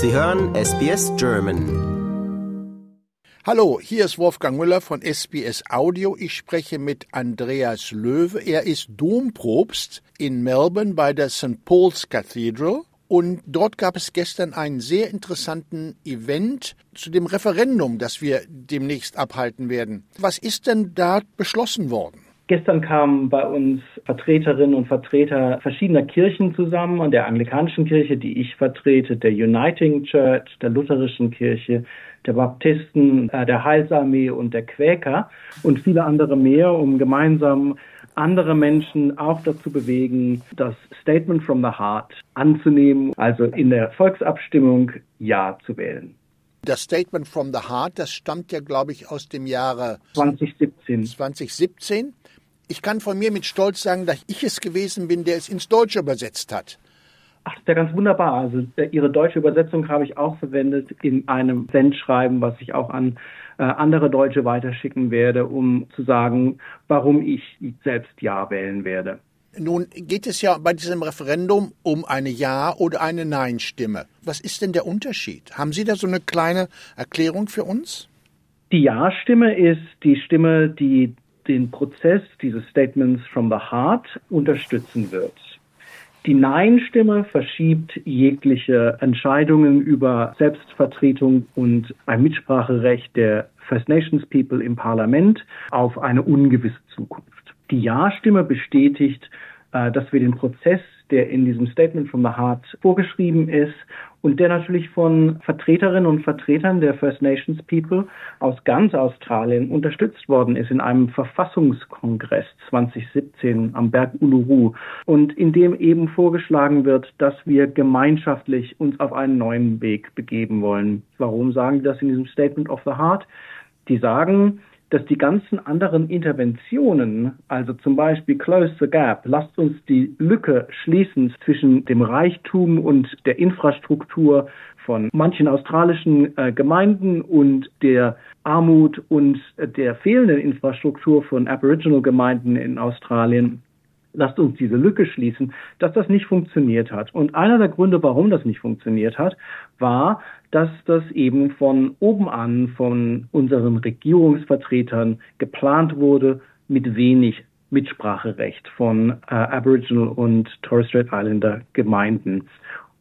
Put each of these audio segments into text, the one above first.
Sie hören SBS German. Hallo, hier ist Wolfgang Müller von SBS Audio. Ich spreche mit Andreas Löwe. Er ist Domprobst in Melbourne bei der St. Paul's Cathedral. Und dort gab es gestern einen sehr interessanten Event zu dem Referendum, das wir demnächst abhalten werden. Was ist denn da beschlossen worden? Gestern kamen bei uns Vertreterinnen und Vertreter verschiedener Kirchen zusammen, und der anglikanischen Kirche, die ich vertrete, der Uniting Church, der lutherischen Kirche, der Baptisten, äh, der Heilsarmee und der Quäker und viele andere mehr, um gemeinsam andere Menschen auch dazu bewegen, das Statement from the Heart anzunehmen, also in der Volksabstimmung Ja zu wählen. Das Statement from the Heart, das stammt ja, glaube ich, aus dem Jahre 2017. 2017. Ich kann von mir mit Stolz sagen, dass ich es gewesen bin, der es ins Deutsche übersetzt hat. Ach, das ist ja ganz wunderbar. Also Ihre deutsche Übersetzung habe ich auch verwendet in einem Sendschreiben, was ich auch an äh, andere Deutsche weiterschicken werde, um zu sagen, warum ich selbst Ja wählen werde. Nun geht es ja bei diesem Referendum um eine Ja- oder eine Nein-Stimme. Was ist denn der Unterschied? Haben Sie da so eine kleine Erklärung für uns? Die Ja-Stimme ist die Stimme, die den Prozess dieses Statements from the Heart unterstützen wird. Die Nein-Stimme verschiebt jegliche Entscheidungen über Selbstvertretung und ein Mitspracherecht der First Nations People im Parlament auf eine ungewisse Zukunft. Die Ja-Stimme bestätigt, äh, dass wir den Prozess, der in diesem Statement from the Heart vorgeschrieben ist und der natürlich von Vertreterinnen und Vertretern der First Nations People aus ganz Australien unterstützt worden ist in einem Verfassungskongress 2017 am Berg Uluru und in dem eben vorgeschlagen wird, dass wir gemeinschaftlich uns auf einen neuen Weg begeben wollen. Warum sagen die das in diesem Statement of the Heart? Die sagen, dass die ganzen anderen Interventionen, also zum Beispiel Close the Gap, lasst uns die Lücke schließen zwischen dem Reichtum und der Infrastruktur von manchen australischen äh, Gemeinden und der Armut und der fehlenden Infrastruktur von Aboriginal Gemeinden in Australien lasst uns diese Lücke schließen, dass das nicht funktioniert hat. Und einer der Gründe, warum das nicht funktioniert hat, war, dass das eben von oben an von unseren Regierungsvertretern geplant wurde mit wenig Mitspracherecht von äh, Aboriginal und Torres Strait Islander Gemeinden.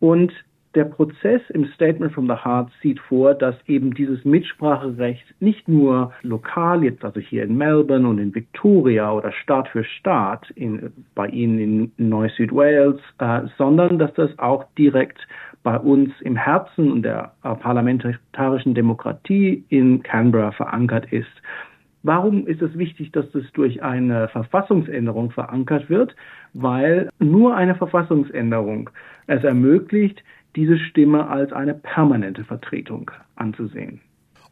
Und der Prozess im Statement from the Heart sieht vor, dass eben dieses Mitspracherecht nicht nur lokal, jetzt also hier in Melbourne und in Victoria oder Staat für Staat in, bei Ihnen in Neu-Südwales, äh, sondern dass das auch direkt bei uns im Herzen der äh, parlamentarischen Demokratie in Canberra verankert ist. Warum ist es wichtig, dass das durch eine Verfassungsänderung verankert wird? Weil nur eine Verfassungsänderung es ermöglicht, diese Stimme als eine permanente Vertretung anzusehen.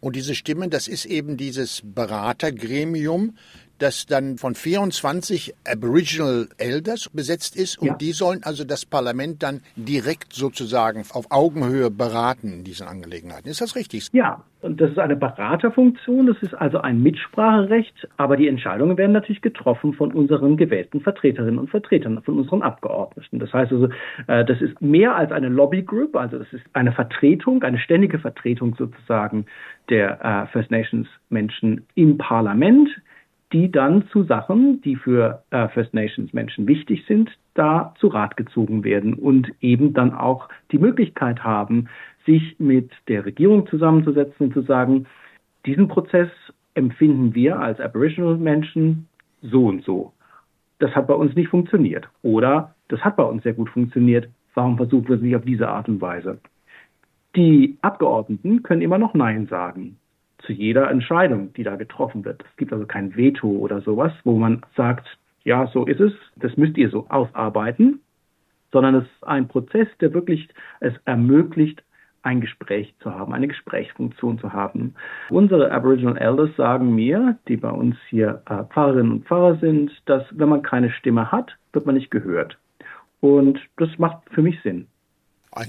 Und diese Stimme, das ist eben dieses Beratergremium, das dann von 24 Aboriginal Elders besetzt ist und ja. die sollen also das Parlament dann direkt sozusagen auf Augenhöhe beraten in diesen Angelegenheiten. Ist das richtig? Ja, und das ist eine Beraterfunktion, das ist also ein Mitspracherecht, aber die Entscheidungen werden natürlich getroffen von unseren gewählten Vertreterinnen und Vertretern, von unseren Abgeordneten. Das heißt also, äh, das ist mehr als eine Lobbygroup, also das ist eine Vertretung, eine ständige Vertretung sozusagen der äh, First Nations Menschen im Parlament die dann zu Sachen, die für äh, First Nations Menschen wichtig sind, da zu Rat gezogen werden und eben dann auch die Möglichkeit haben, sich mit der Regierung zusammenzusetzen und zu sagen, diesen Prozess empfinden wir als Aboriginal Menschen so und so. Das hat bei uns nicht funktioniert. Oder das hat bei uns sehr gut funktioniert. Warum versuchen wir es nicht auf diese Art und Weise? Die Abgeordneten können immer noch Nein sagen zu jeder Entscheidung, die da getroffen wird. Es gibt also kein Veto oder sowas, wo man sagt, ja, so ist es, das müsst ihr so ausarbeiten, sondern es ist ein Prozess, der wirklich es ermöglicht, ein Gespräch zu haben, eine Gesprächsfunktion zu haben. Unsere Aboriginal Elders sagen mir, die bei uns hier äh, Pfarrerinnen und Pfarrer sind, dass wenn man keine Stimme hat, wird man nicht gehört. Und das macht für mich Sinn.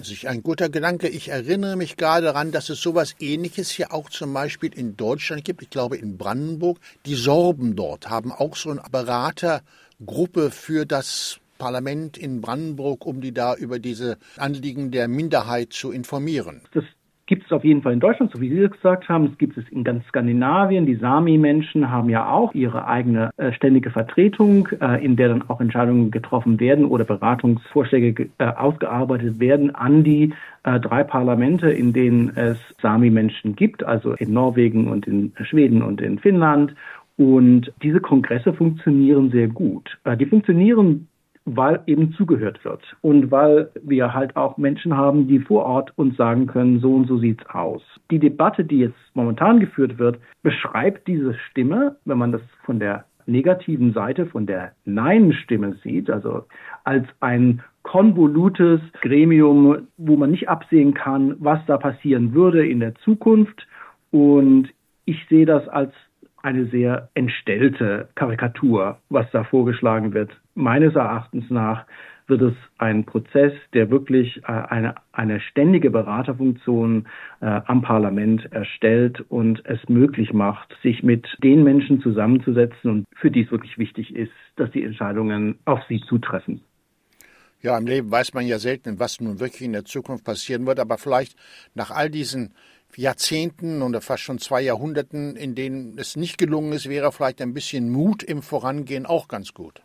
Sich ein guter Gedanke. Ich erinnere mich gerade daran, dass es sowas ähnliches hier auch zum Beispiel in Deutschland gibt. Ich glaube in Brandenburg. Die Sorben dort haben auch so eine Beratergruppe für das Parlament in Brandenburg, um die da über diese Anliegen der Minderheit zu informieren? Das gibt es auf jeden Fall in Deutschland, so wie Sie es gesagt haben. Es gibt es in ganz Skandinavien. Die Sami-Menschen haben ja auch ihre eigene äh, ständige Vertretung, äh, in der dann auch Entscheidungen getroffen werden oder Beratungsvorschläge äh, ausgearbeitet werden an die äh, drei Parlamente, in denen es Sami-Menschen gibt, also in Norwegen und in Schweden und in Finnland. Und diese Kongresse funktionieren sehr gut. Äh, die funktionieren weil eben zugehört wird und weil wir halt auch Menschen haben, die vor Ort uns sagen können, so und so sieht's aus. Die Debatte, die jetzt momentan geführt wird, beschreibt diese Stimme, wenn man das von der negativen Seite, von der Nein-Stimme sieht, also als ein konvolutes Gremium, wo man nicht absehen kann, was da passieren würde in der Zukunft. Und ich sehe das als eine sehr entstellte Karikatur, was da vorgeschlagen wird. Meines Erachtens nach wird es ein Prozess, der wirklich äh, eine, eine ständige Beraterfunktion äh, am Parlament erstellt und es möglich macht, sich mit den Menschen zusammenzusetzen und für die es wirklich wichtig ist, dass die Entscheidungen auf sie zutreffen. Ja, im Leben weiß man ja selten, was nun wirklich in der Zukunft passieren wird, aber vielleicht nach all diesen Jahrzehnten oder fast schon zwei Jahrhunderten, in denen es nicht gelungen ist, wäre vielleicht ein bisschen Mut im Vorangehen auch ganz gut.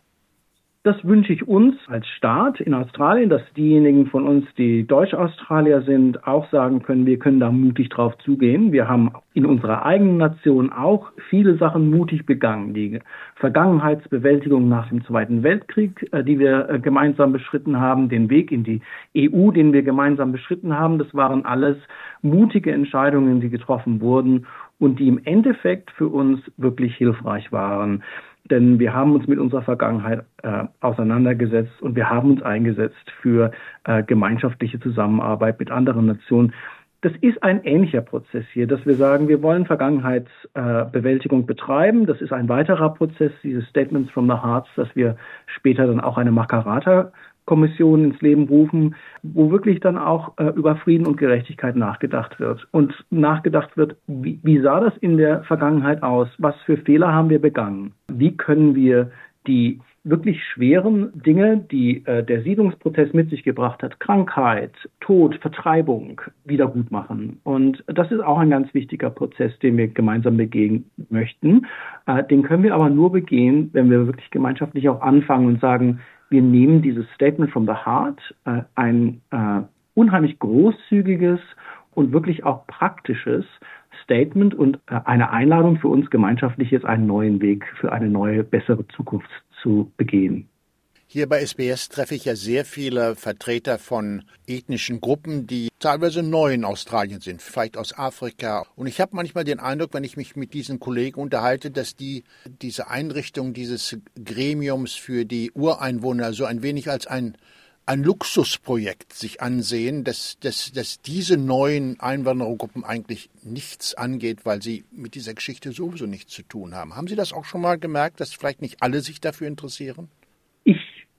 Das wünsche ich uns als Staat in Australien, dass diejenigen von uns, die Deutsch-Australier sind, auch sagen können, wir können da mutig drauf zugehen. Wir haben in unserer eigenen Nation auch viele Sachen mutig begangen. Die Vergangenheitsbewältigung nach dem Zweiten Weltkrieg, äh, die wir äh, gemeinsam beschritten haben, den Weg in die EU, den wir gemeinsam beschritten haben, das waren alles mutige Entscheidungen, die getroffen wurden und die im Endeffekt für uns wirklich hilfreich waren. Denn wir haben uns mit unserer Vergangenheit äh, auseinandergesetzt und wir haben uns eingesetzt für äh, gemeinschaftliche Zusammenarbeit mit anderen Nationen. Das ist ein ähnlicher Prozess hier, dass wir sagen, wir wollen Vergangenheitsbewältigung betreiben. Das ist ein weiterer Prozess, dieses Statements from the Hearts, dass wir später dann auch eine Makarata Kommission ins Leben rufen, wo wirklich dann auch äh, über Frieden und Gerechtigkeit nachgedacht wird. Und nachgedacht wird, wie, wie sah das in der Vergangenheit aus? Was für Fehler haben wir begangen? Wie können wir die wirklich schweren Dinge, die äh, der Siedlungsprozess mit sich gebracht hat, Krankheit, Tod, Vertreibung, wieder gut machen. Und das ist auch ein ganz wichtiger Prozess, den wir gemeinsam begehen möchten. Äh, den können wir aber nur begehen, wenn wir wirklich gemeinschaftlich auch anfangen und sagen, wir nehmen dieses Statement from the Heart, äh, ein äh, unheimlich großzügiges und wirklich auch praktisches Statement und äh, eine Einladung für uns gemeinschaftlich jetzt einen neuen Weg für eine neue, bessere Zukunft zu begehen. Hier bei SBS treffe ich ja sehr viele Vertreter von ethnischen Gruppen, die teilweise neu in Australien sind, vielleicht aus Afrika. Und ich habe manchmal den Eindruck, wenn ich mich mit diesen Kollegen unterhalte, dass die diese Einrichtung dieses Gremiums für die Ureinwohner so ein wenig als ein ein Luxusprojekt sich ansehen, dass, dass, dass diese neuen Einwanderergruppen eigentlich nichts angeht, weil sie mit dieser Geschichte sowieso nichts zu tun haben. Haben Sie das auch schon mal gemerkt, dass vielleicht nicht alle sich dafür interessieren?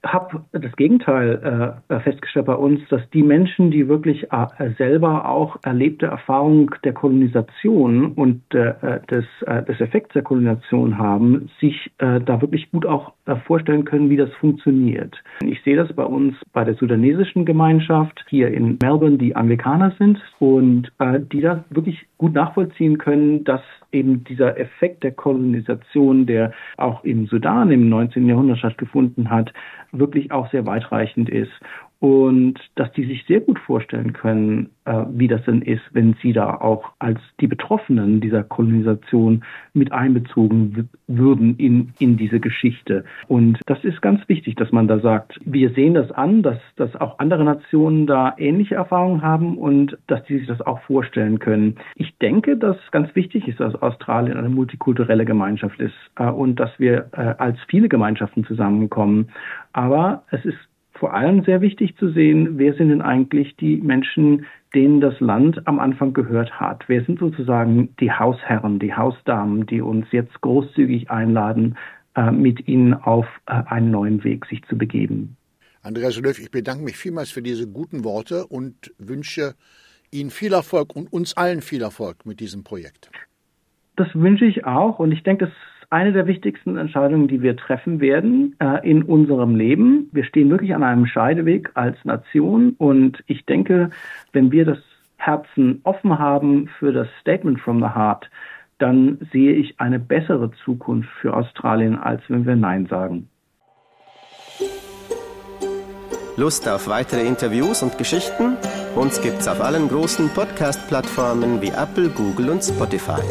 Habe das Gegenteil äh, festgestellt bei uns, dass die Menschen, die wirklich äh, selber auch erlebte Erfahrung der Kolonisation und äh, des, äh, des Effekts der Kolonisation haben, sich äh, da wirklich gut auch äh, vorstellen können, wie das funktioniert. Ich sehe das bei uns bei der sudanesischen Gemeinschaft hier in Melbourne, die Anglikaner sind und äh, die da wirklich gut nachvollziehen können, dass eben dieser Effekt der Kolonisation, der auch im Sudan im 19. Jahrhundert stattgefunden hat, wirklich auch sehr weitreichend ist und dass die sich sehr gut vorstellen können, äh, wie das denn ist, wenn sie da auch als die Betroffenen dieser Kolonisation mit einbezogen würden in, in diese Geschichte. Und das ist ganz wichtig, dass man da sagt, wir sehen das an, dass, dass auch andere Nationen da ähnliche Erfahrungen haben und dass die sich das auch vorstellen können. Ich denke, dass ganz wichtig ist, dass Australien eine multikulturelle Gemeinschaft ist äh, und dass wir äh, als viele Gemeinschaften zusammenkommen. Aber es ist vor allem sehr wichtig zu sehen, wer sind denn eigentlich die Menschen, denen das Land am Anfang gehört hat? Wer sind sozusagen die Hausherren, die Hausdamen, die uns jetzt großzügig einladen, äh, mit ihnen auf äh, einen neuen Weg sich zu begeben? Andreas Löw, ich bedanke mich vielmals für diese guten Worte und wünsche Ihnen viel Erfolg und uns allen viel Erfolg mit diesem Projekt. Das wünsche ich auch und ich denke, das eine der wichtigsten Entscheidungen, die wir treffen werden äh, in unserem Leben. Wir stehen wirklich an einem Scheideweg als Nation und ich denke, wenn wir das Herzen offen haben für das Statement from the Heart, dann sehe ich eine bessere Zukunft für Australien, als wenn wir Nein sagen. Lust auf weitere Interviews und Geschichten? Uns gibt's auf allen großen Podcast-Plattformen wie Apple, Google und Spotify.